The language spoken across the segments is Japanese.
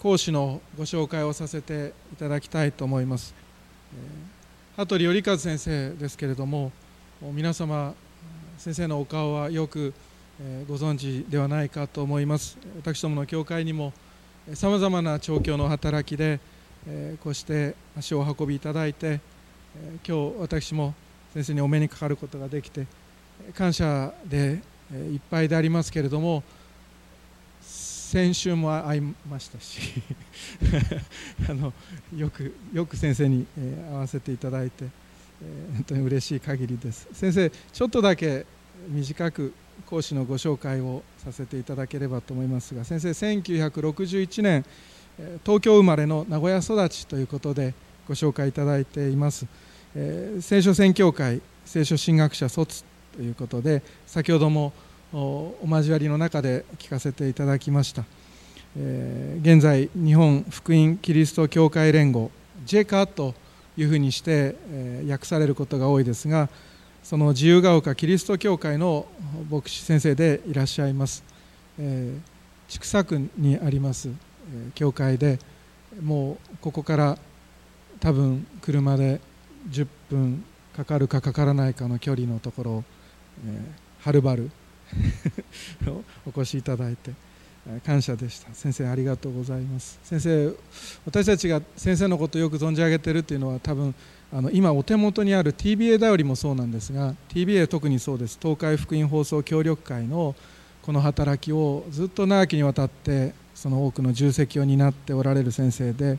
講師のご紹介をさせていただきたいと思います、羽鳥頼和先生ですけれども皆様先生のお顔はよくご存知ではないかと思います。私どもの教会にもさまざまな調教の働きでこうして足を運びいただいて今日私も先生にお目にかかることができて感謝でいっぱいでありますけれども先週も会いましたし あのよくよく先生に、え、会わせていただいて、え、本当に嬉しい限りです。先生ちょっとだけ短く講師のご紹介をさせていただければと思いますが先生1961年東京生まれの名古屋育ちということでご紹介いただいています、え、聖書宣教会聖書神学者卒ということで先ほどもお交わりの中で聞かせていただきました、えー、現在日本福音キリスト教会連合 JCA というふうにして、えー、訳されることが多いですがその自由が丘キリスト教会の牧師先生でいらっしゃいます、えー、千種区にあります、え、教会でもうここから多分車で10分かかるかかからないかの距離のところを、え、はるばる お越しいただいて感謝でした。先生ありがとうございます。先生私たちが先生のことをよく存じ上げているというのは多分あの今お手元にある TBA だよりもそうなんですが TBA 特にそうです。東海福音放送協力会のこの働きをずっと長きにわたってその多くの重責を担っておられる先生で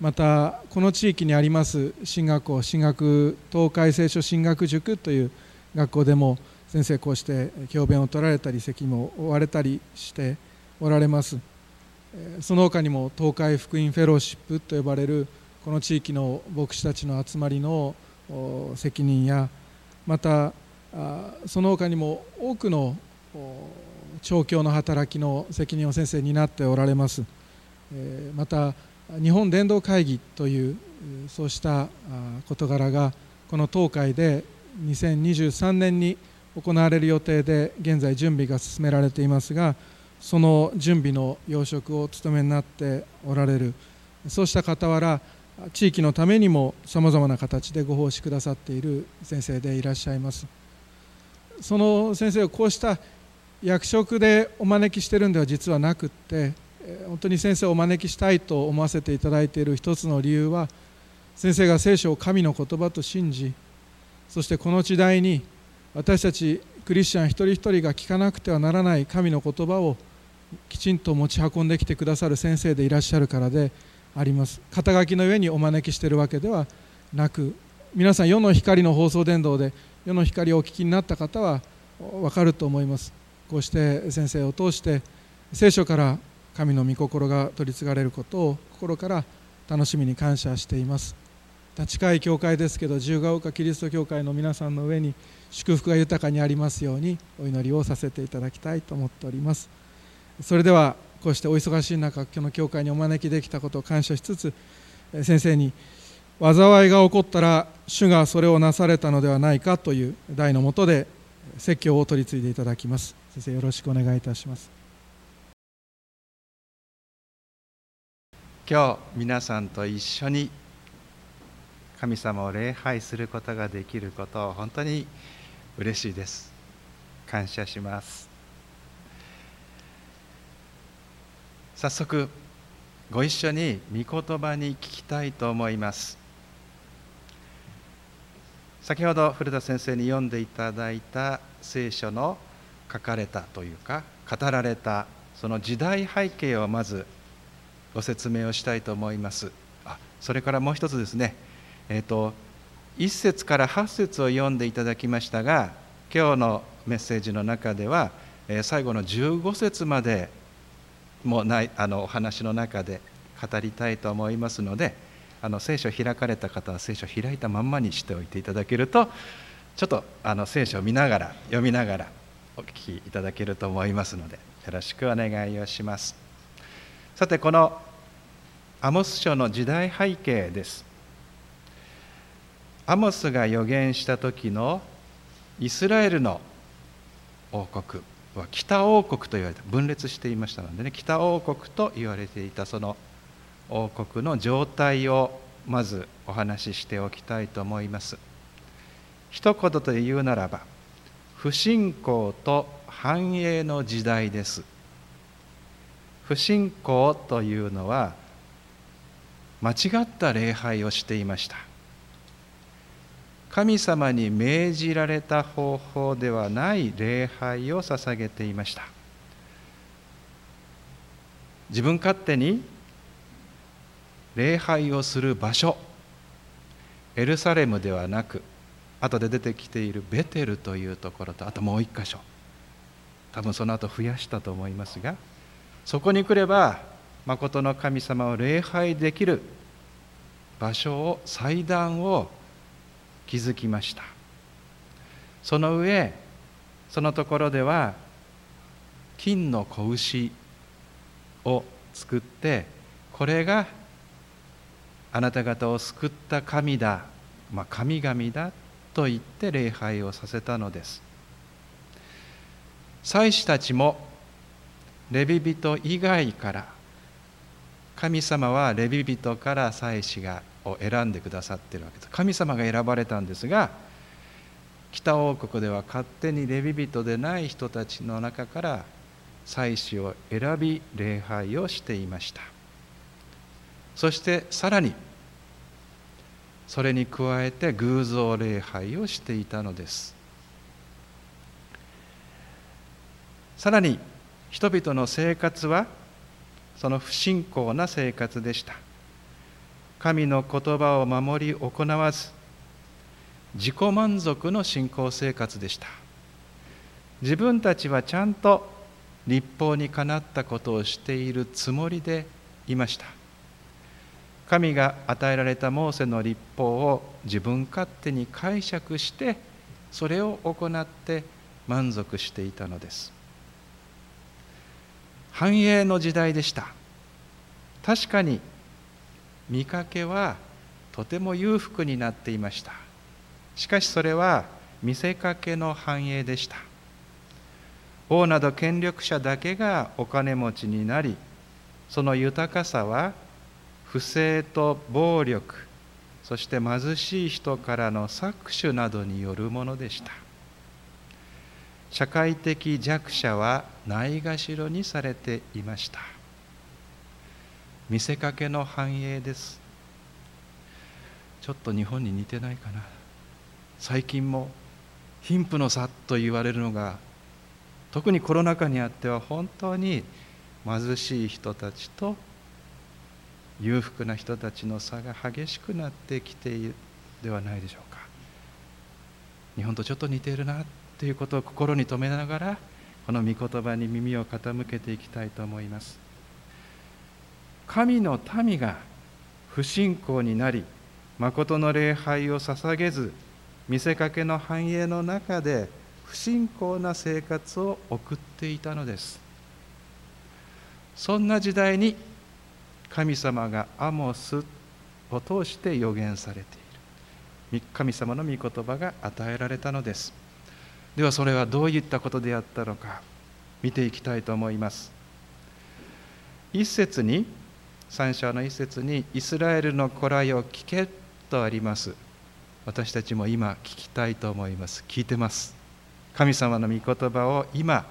またこの地域にあります進学校進学東海聖書進学塾という学校でも先生こうして教鞭を取られたり責務を負われたりしておられます。その他にも東海福音フェローシップと呼ばれるこの地域の牧師たちの集まりの責任やまたその他にも多くの調教の働きの責任を先生になっておられます。また日本伝道会議というそうした事柄がこの東海で2023年に行われる予定で現在準備が進められていますがその準備の要職をお務めになっておられるそうした傍ら地域のためにもさまざまな形でご奉仕くださっている先生でいらっしゃいます。その先生をこうした役職でお招きしてるんでは実はなくって本当に先生をお招きしたいと思わせていただいている一つの理由は先生が聖書を神の言葉と信じそしてこの時代に私たちクリスチャン一人一人が聞かなくてはならない神の言葉をきちんと持ち運んできてくださる先生でいらっしゃるからであります。肩書きの上にお招きしているわけではなく皆さん世の光の放送伝道で世の光をお聞きになった方は分かると思います。こうして先生を通して聖書から神の御心が取り継がれることを心から楽しみに感謝しています。近い教会ですけど自由が丘キリスト教会の皆さんの上に祝福が豊かにありますようにお祈りをさせていただきたいと思っております。それではこうしてお忙しい中今日の教会にお招きできたことを感謝しつつ先生に災いが起こったら主がそれをなされたのではないかという題のもとで説教を取り次いでいただきます。先生よろしくお願いいたします。今日皆さんと一緒に神様を礼拝することができることを本当に嬉しいです。感謝します。早速ご一緒に御言葉に聞きたいと思います。先ほど古田先生に読んでいただいた聖書の書かれたというか語られたその時代背景をまずご説明をしたいと思います。あそれからもう一つですね。え、ー、と1節から8節を読んでいただきましたが今日のメッセージの中ではえ最後の15節までもないあのお話の中で語りたいと思いますのであの聖書開かれた方は聖書開いたまんまにしておいていただけるとちょっとあの聖書を見ながら読みながらお聞きいただけると思いますのでよろしくお願いをします。さてこのアモス書の時代背景です。アモスが予言した時のイスラエルの王国は北王国と言われた分裂していましたのでね北王国と言われていたその王国の状態をまずお話ししておきたいと思います。一言で言うならば不信仰と繁栄の時代です。不信仰というのは間違った礼拝をしていました。神様に命じられた方法ではない礼拝を捧げていました。自分勝手に礼拝をする場所エルサレムではなく後で出てきているベテルというところとあともう一箇所多分その後増やしたと思いますがそこに来れば誠の神様を礼拝できる場所を祭壇を築きました。その上そのところでは金の子牛を作ってこれがあなた方を救った神だ、まあ、神々だと言って礼拝をさせたのです。祭司たちもレビ人以外から神様はレビ人から祭司がを選んでくださっているわけです。神様が選ばれたんですが北王国では勝手にレビ人でない人たちの中から祭司を選び礼拝をしていました。そしてさらにそれに加えて偶像礼拝をしていたのです。さらに人々の生活はその不信仰な生活でした。神の言葉を守り行わず自己満足の信仰生活でした。自分たちはちゃんと立法にかなったことをしているつもりでいました。神が与えられたモーセの立法を自分勝手に解釈してそれを行って満足していたのです。繁栄の時代でした。確かに見かけはとても裕福になっていました。しかしそれは見せかけの繁栄でした。王など権力者だけがお金持ちになりその豊かさは不正と暴力そして貧しい人からの搾取などによるものでした。社会的弱者はないがしろにされていました。見せかけの繁栄です。ちょっと日本に似てないかな。最近も貧富の差と言われるのが特にコロナ禍にあっては本当に貧しい人たちと裕福な人たちの差が激しくなってきているではないでしょうか。日本とちょっと似ているなということを心に留めながらこの御言葉に耳を傾けていきたいと思います。神の民が不信仰になり誠の礼拝を捧げず見せかけの繁栄の中で不信仰な生活を送っていたのです。そんな時代に神様がアモスを通して予言されている。神様の御言葉が与えられたのです。ではそれはどういったことであったのか見ていきたいと思います。一節に三章の一節に「イスラエルの子らよ聞け」とあります。私たちも今聞きたいと思います。聞いてます。神様の御言葉を今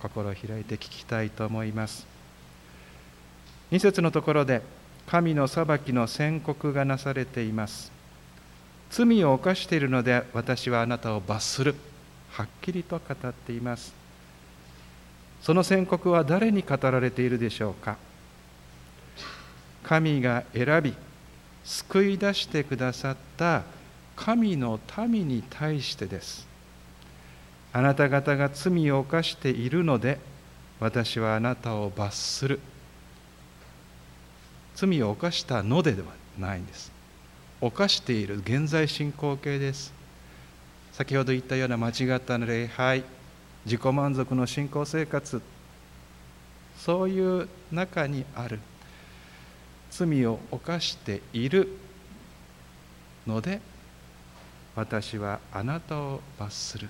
心を開いて聞きたいと思います。2節のところで神の裁きの宣告がなされています。罪を犯しているので私はあなたを罰する。はっきりと語っています。その宣告は誰に語られているでしょうか？神が選び救い出してくださった神の民に対してです。あなた方が罪を犯しているので私はあなたを罰する。罪を犯したのでではないんです。犯している現在進行形です。先ほど言ったような間違った礼拝自己満足の信仰生活そういう中にある罪を犯しているので私はあなたを罰する。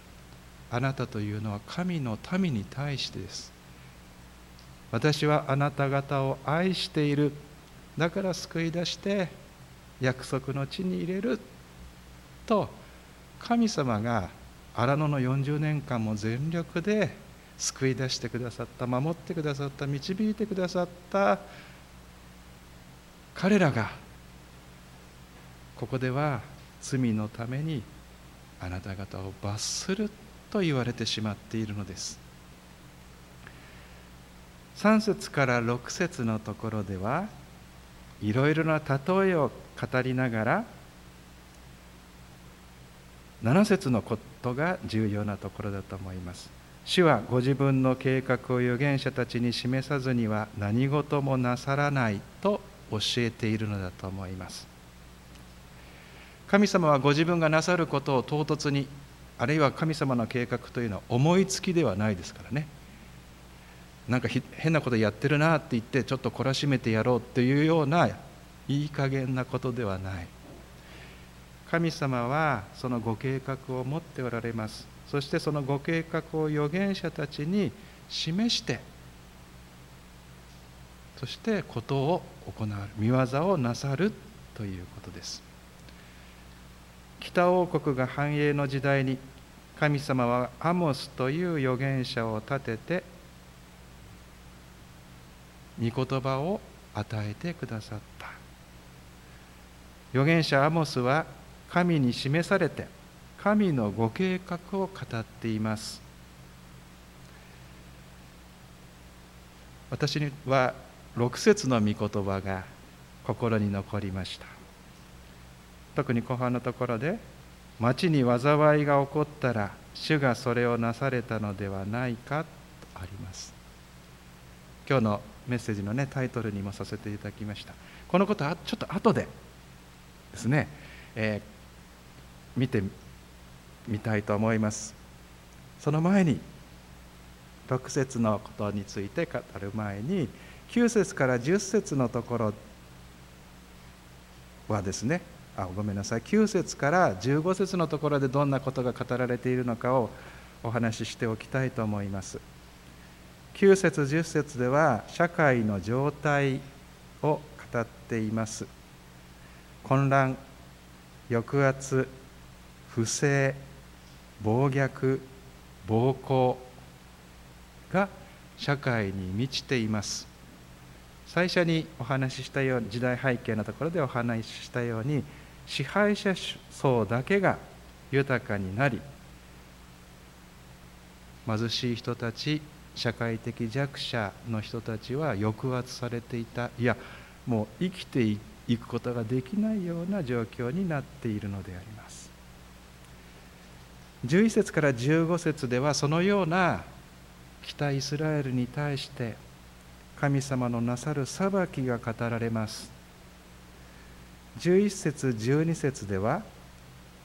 あなたというのは神の民に対してです。私はあなた方を愛している。だから救い出して約束の地に入れると神様が荒野の40年間も全力で救い出してくださった守ってくださった導いてくださった彼らがここでは罪のためにあなた方を罰すると言われてしまっているのです。3節から6節のところではいろいろな例えを語りながら7節のことが重要なところだと思います。主はご自分の計画を預言者たちに示さずには何事もなさらないと教えているのだと思います。神様はご自分がなさることを唐突にあるいは神様の計画というのは思いつきではないですからね。なんか変なことやってるなって言ってちょっと懲らしめてやろうっていうようないい加減なことではない。神様はそのご計画を持っておられます。そしてそのご計画を預言者たちに示してそしてことを行う見業をなさるということです。北王国が繁栄の時代に神様はアモスという預言者を立てて御言葉を与えてくださった。預言者アモスは神に示されて神のご計画を語っています。私には6節の御言葉が心に残りました。特に後半のところで町に災いが起こったら主がそれをなされたのではないかとあります。今日のメッセージのねタイトルにもさせていただきました。このことはちょっと後でですね、えー、見てみたいと思います。その前に6節のことについて語る前に9節から10節のところはですね。あごめんなさい。9節から15節のところでどんなことが語られているのかをお話ししておきたいと思います。9節10節では社会の状態を語っています。混乱抑圧不正暴虐暴行が社会に満ちています。最初にお話ししたように時代背景のところでお話ししたように支配者層だけが豊かになり貧しい人たち社会的弱者の人たちは抑圧されていた。いやもう生きていくことができないような状況になっているのであります。11節から15節ではそのような北イスラエルに対して神様のなさる裁きが語られます。11節12節では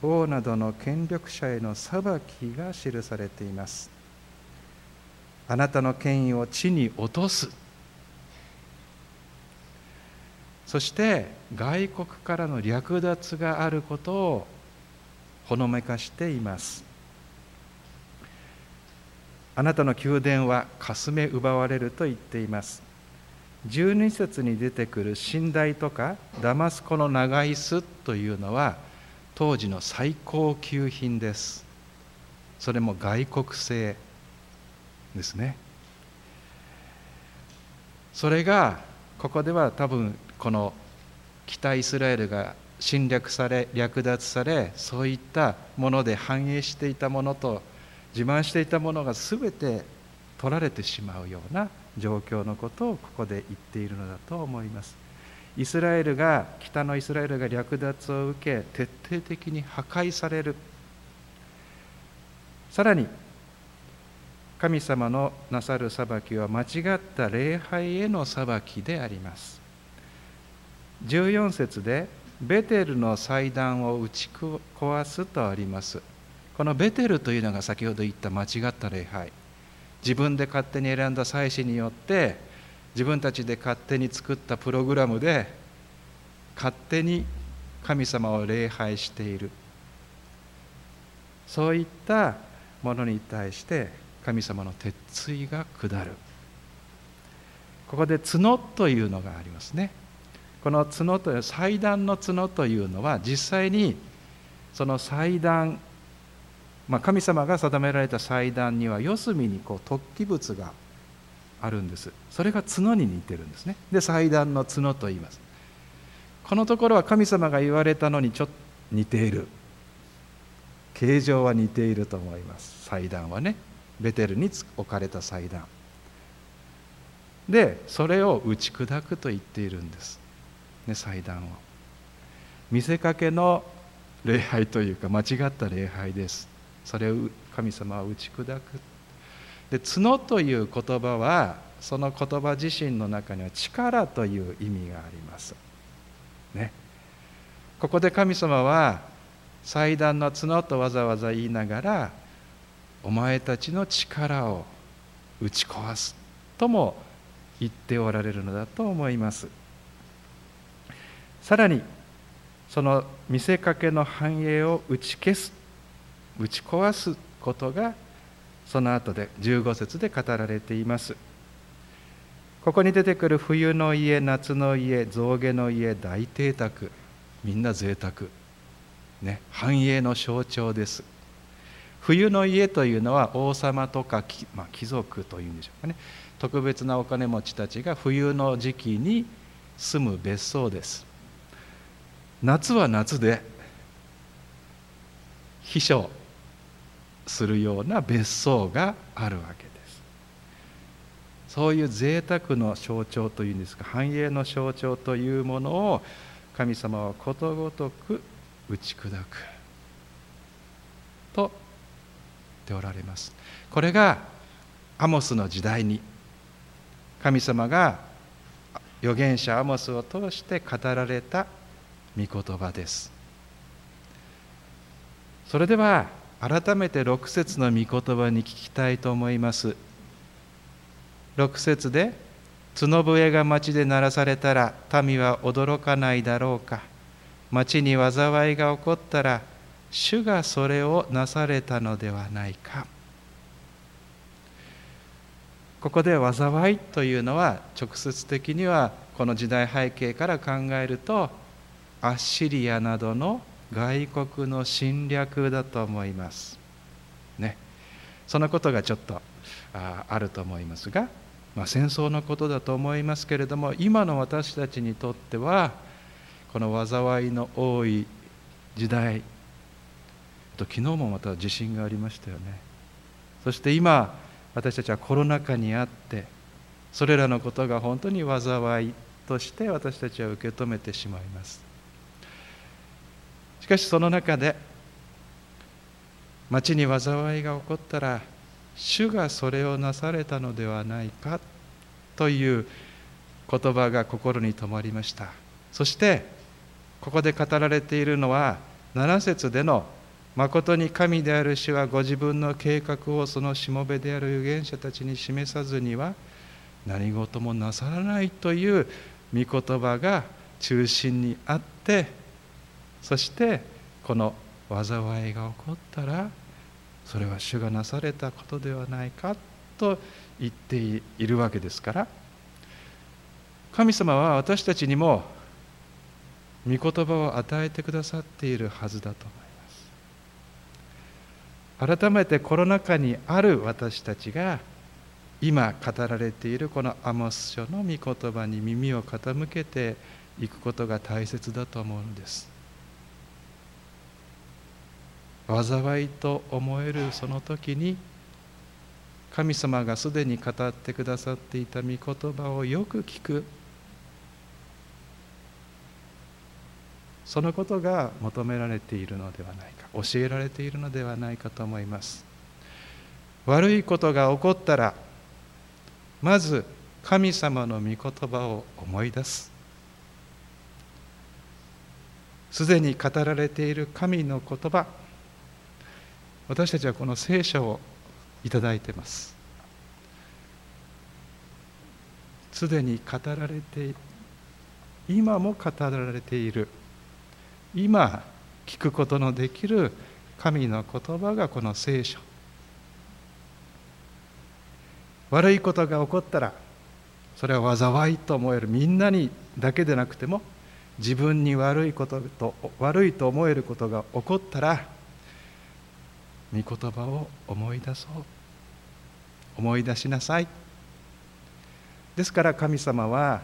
王などの権力者への裁きが記されています。あなたの権威を地に落とす。そして外国からの略奪があることをほのめかしています。あなたの宮殿はかすめ奪われると言っています。12節に出てくる寝台とかダマスコの長椅子というのは当時の最高級品です。それも外国製ですね。それがここでは多分この北イスラエルが侵略され略奪されそういったもので繁栄していたものと自慢していたものが全て取られてしまうような状況のことをここで言っているのだと思います。イスラエルが北のイスラエルが略奪を受け徹底的に破壊される。さらに神様のなさる裁きは間違った礼拝への裁きであります。14節でベテルの祭壇を打ち壊すとあります。このベテルというのが先ほど言った間違った礼拝。自分で勝手に選んだ祭司によって自分たちで勝手に作ったプログラムで勝手に神様を礼拝している。そういったものに対して神様の鉄槌が下る。ここで角というのがありますね。この角という祭壇の角というのは実際にその祭壇、まあ、神様が定められた祭壇には四隅にこう突起物があるんです。それが角に似てるんですね。で祭壇の角と言います。このところは神様が言われたのにちょっと似ている。形状は似ていると思います。祭壇はね。ベテルに置かれた祭壇。でそれを打ち砕くと言っているんです、ね、祭壇を。見せかけの礼拝というか間違った礼拝です。それを神様は打ち砕く。で角という言葉はその言葉自身の中には力という意味があります。ね。ここで神様は祭壇の角とわざわざ言いながらお前たちの力を打ち壊すとも言っておられるのだと思います。さらにその見せかけの繁栄を打ち消す打ち壊すことがその後で15節で語られています。ここに出てくる冬の家夏の家象牙の家大邸宅。みんな贅沢。ね繁栄の象徴です。冬の家というのは王様とか、まあ、貴族というんでしょうかね。特別なお金持ちたちが冬の時期に住む別荘です。夏は夏で秘書するような別荘があるわけです。そういう贅沢の象徴というんですか繁栄の象徴というものを神様はことごとく打ち砕くとっておられます。これがアモスの時代に神様が預言者アモスを通して語られた御言葉です。それでは改めて6節の御言葉に聞きたいと思います。6節で角笛が町で鳴らされたら民は驚かないだろうか。町に災いが起こったら主がそれをなされたのではないか。ここで災いというのは直接的にはこの時代背景から考えるとアッシリアなどの外国の侵略だと思います。ね、そのことがちょっとああると思いますが、まあ、戦争のことだと思いますけれども今の私たちにとってはこの災いの多い時代と昨日もまた地震がありましたよね。そして今私たちはコロナ禍にあってそれらのことが本当に災いとして私たちは受け止めてしまいます。しかしその中で町に災いが起こったら主がそれをなされたのではないかという言葉が心に留まりました。そしてここで語られているのは7節での誠に神である主はご自分の計画をそのしもべである預言者たちに示さずには何事もなさらないという御言葉が中心にあってそしてこの災いが起こったらそれは主がなされたことではないかと言っているわけですから神様は私たちにも御言葉を与えてくださっているはずだと思います。改めてコロナ禍にある私たちが今語られているこのアモス書の御言葉に耳を傾けていくことが大切だと思うんです。災いと思えるその時に神様がすでに語ってくださっていた御言葉をよく聞く。そのことが求められているのではないか。教えられているのではないかと思います。悪いことが起こったらまず神様の御言葉を思い出す。すでに語られている神の言葉私たちはこの聖書をいただいてます。すでに語られて今も語られている今聞くことのできる神の言葉がこの聖書。悪いことが起こったらそれは災いと思える。みんなにだけでなくても自分に悪いことと悪いと思えることが起こったら御言葉を思い出そう。思い出しなさい。ですから神様は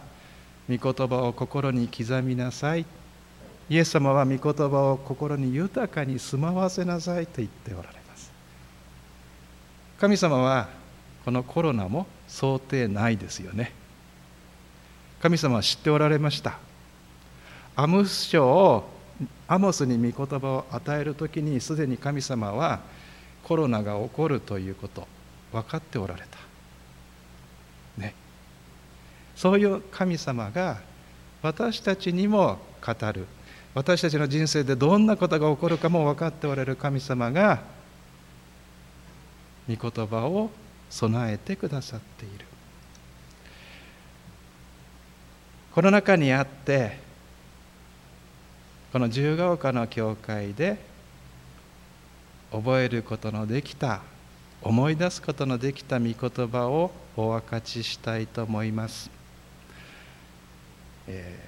御言葉を心に刻みなさい。イエス様は御言葉を心に豊かに住まわせなさいと言っておられます。神様はこのコロナも想定内ですよね。神様は知っておられました。アムス書をアモスに御言葉を与える時にすでに神様はコロナが起こるということ分かっておられた。ね。そういう神様が私たちにも語る。私たちの人生でどんなことが起こるかも分かっておられる神様が御言葉を備えてくださっている。この中にあってこの自由が丘の教会で覚えることのできた思い出すことのできた御言葉をお分かちしたいと思います、え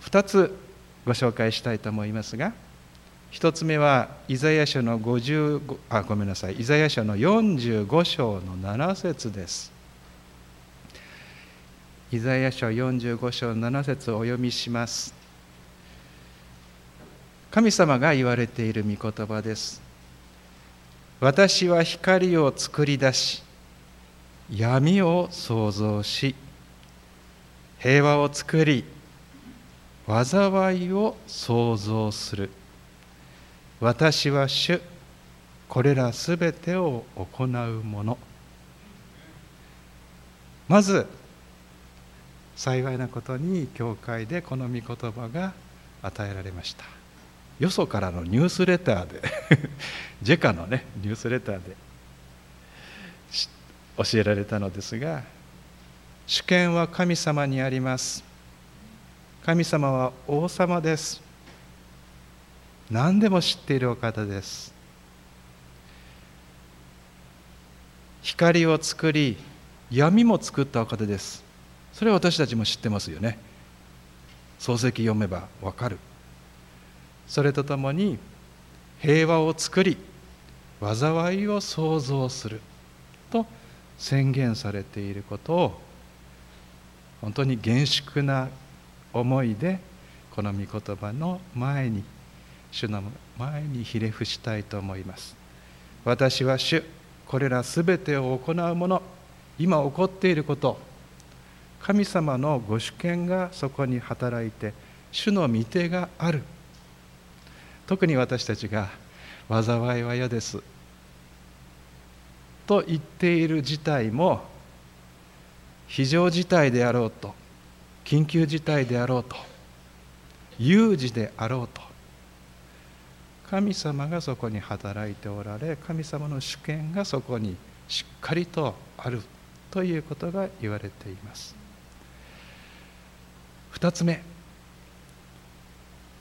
ー、2つご紹介したいと思いますが1つ目はイザヤ書の55あごめんなさい。イザヤ書の45章の7節です。イザヤ書45章7節をお読みします。神様が言われている御言葉です。私は光を作り出し闇を創造し平和を作り災いを創造する。私は主これらすべてを行うもの。まず幸いなことに教会でこの御言葉が与えられました。よそからのニュースレターで ジェカのねニュースレターで教えられたのですが主権は神様にあります。神様は王様です。何でも知っているお方です。光を作り闇も作ったお方です。それは私たちも知ってますよね。漱石読めばわかる。それとともに平和を作り災いを創造すると宣言されていることを本当に厳粛な思いでこの御言葉の前に主の前にひれ伏したいと思います。私は主これらすべてを行うもの今起こっていること神様のご主権がそこに働いて主の御手がある。特に私たちが災いは嫌です。と言っている事態も非常事態であろうと緊急事態であろうと有事であろうと神様がそこに働いておられ神様の主権がそこにしっかりとあるということが言われています。2つ目。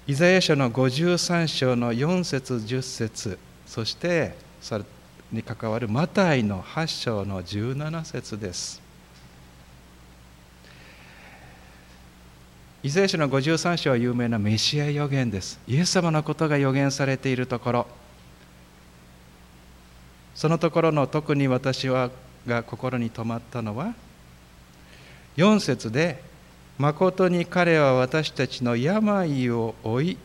イザヤ書の53章の4節10節そしてそれに関わるマタイの8章の17節です。イザヤ書の53章は有名なメシア予言です。イエス様のことが予言されているところ。そのところの特に私はが心に留まったのは4節で誠に彼は私たちの病を負い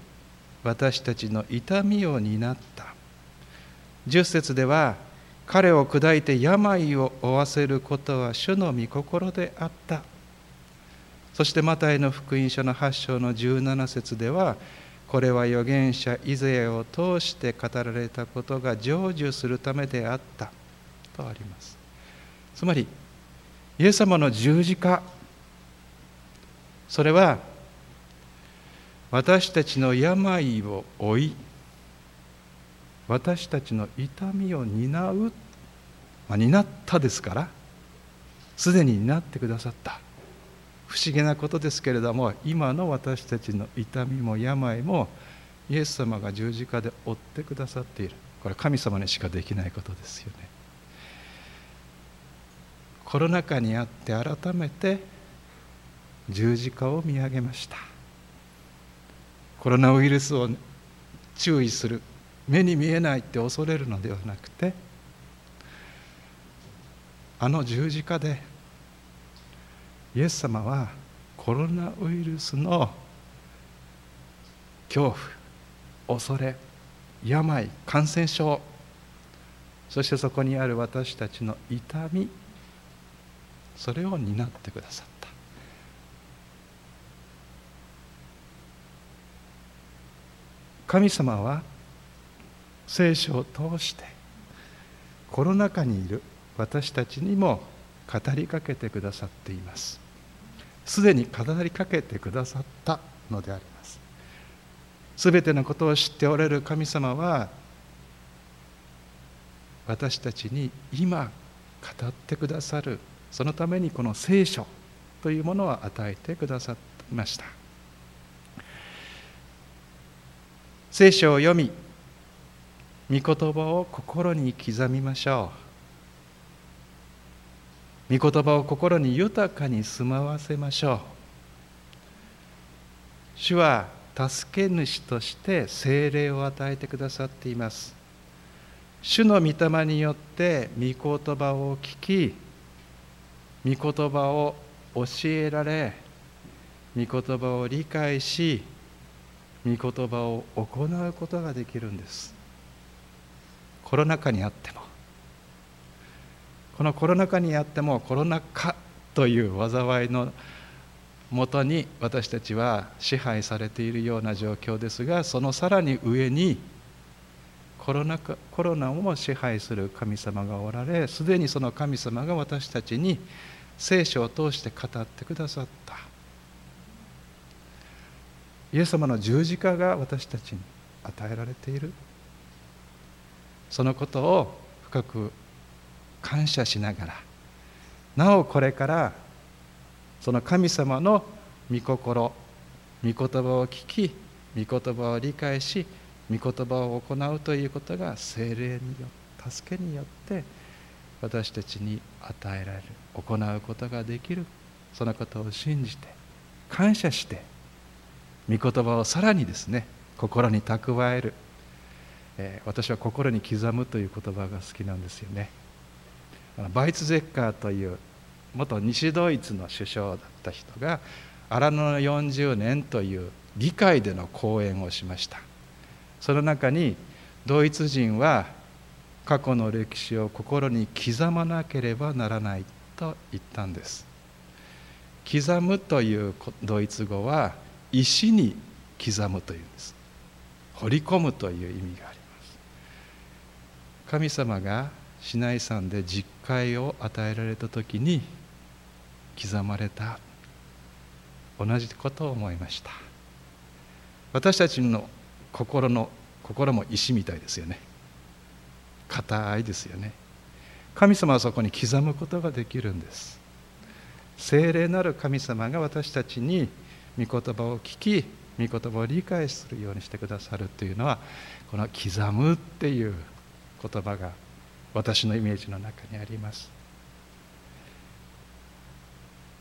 私たちの痛みを担った。10節では彼を砕いて病を負わせることは主の御心であった。そしてマタイの福音書の8章の17節ではこれは預言者イザヤを通して語られたことが成就するためであった。とあります。つまりイエス様の十字架それは私たちの病を負い私たちの痛みを担う、まあ、担ったですからすでに担ってくださった。不思議なことですけれども今の私たちの痛みも病もイエス様が十字架で負ってくださっている。これ神様にしかできないことですよね。コロナ禍にあって改めて十字架を見上げました。コロナウイルスを注意する目に見えないって恐れるのではなくてあの十字架でイエス様はコロナウイルスの恐怖恐れ病感染症そしてそこにある私たちの痛みそれを担ってくださった。神様は聖書を通してコロナ禍にいる私たちにも語りかけてくださっています。すでに語りかけてくださったのであります。すべてのことを知っておられる神様は私たちに今語ってくださる。そのためにこの聖書というものを与えてくださいました。聖書を読み御言葉を心に刻みましょう。御言葉を心に豊かに住まわせましょう。主は助け主として精霊を与えてくださっています。主の御霊によって御言葉を聞き御言葉を教えられ御言葉を理解し御言葉を行うことができるんです。コロナ禍にあっても。このコロナ禍にあってもコロナ禍という災いのもとに私たちは支配されているような状況ですがそのさらに上にコロナコロナを支配する神様がおられすでにその神様が私たちに聖書を通して語ってくださった。イエス様の十字架が私たちに与えられている。そのことを深く感謝しながらなおこれからその神様の御心御言葉を聞き御言葉を理解し御言葉を行うということが精霊によって助けによって私たちに与えられる行うことができる。そのことを信じて感謝して御言葉をさらにですね心に蓄える、えー、私は心に刻むという言葉が好きなんですよね。バイツゼッカーという元西ドイツの首相だった人が荒野の40年という議会での講演をしました。その中にドイツ人は過去の歴史を心に刻まなければならないと言ったんです。刻むというドイツ語は石に刻むというんです。掘り込むという意味があります。神様が市内山で実会を与えられた時に刻まれた同じことを思いました。私たちの心の心も石みたいですよね。硬いですよね。神様はそこに刻むことができるんです。聖霊なる神様が私たちに御言葉を聞き御言葉を理解するようにしてくださるというのはこの「刻む」っていう言葉が私のイメージの中にあります。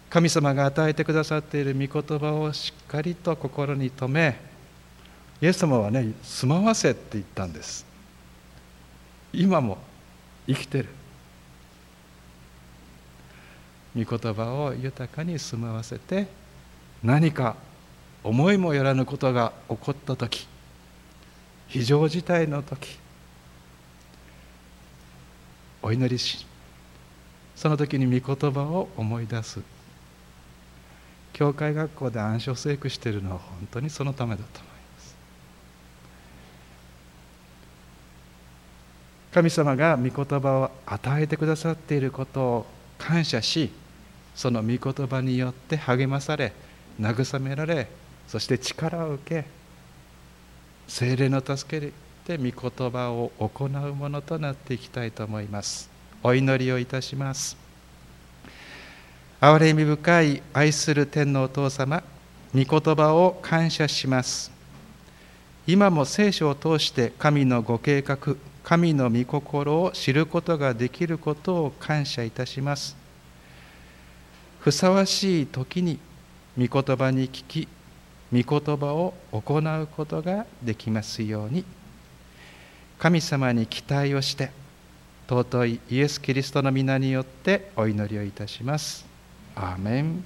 神様が与えてくださっている御言葉をしっかりと心に留めイエス様はね住まわせって言ったんです。今も生きてる。御言葉を豊かに住まわせて何か思いもよらぬことが起こった時非常事態の時お祈りしその時に御言葉を思い出す。教会学校で暗唱聖句しているのは本当にそのためだと思います。神様が御言葉を与えてくださっていることを感謝しその御言葉によって励まされ慰められそして力を受け精霊の助けで御言葉を行うものとなっていきたいと思います。お祈りをいたします。憐れみ深い愛する天のお父様御言葉を感謝します。今も聖書を通して神のご計画神の御心を知ることができることを感謝いたします。ふさわしい時に御言葉に聞き御言葉を行うことができますように神様に期待をして尊いイエス・キリストの皆によってお祈りをいたします。アーメン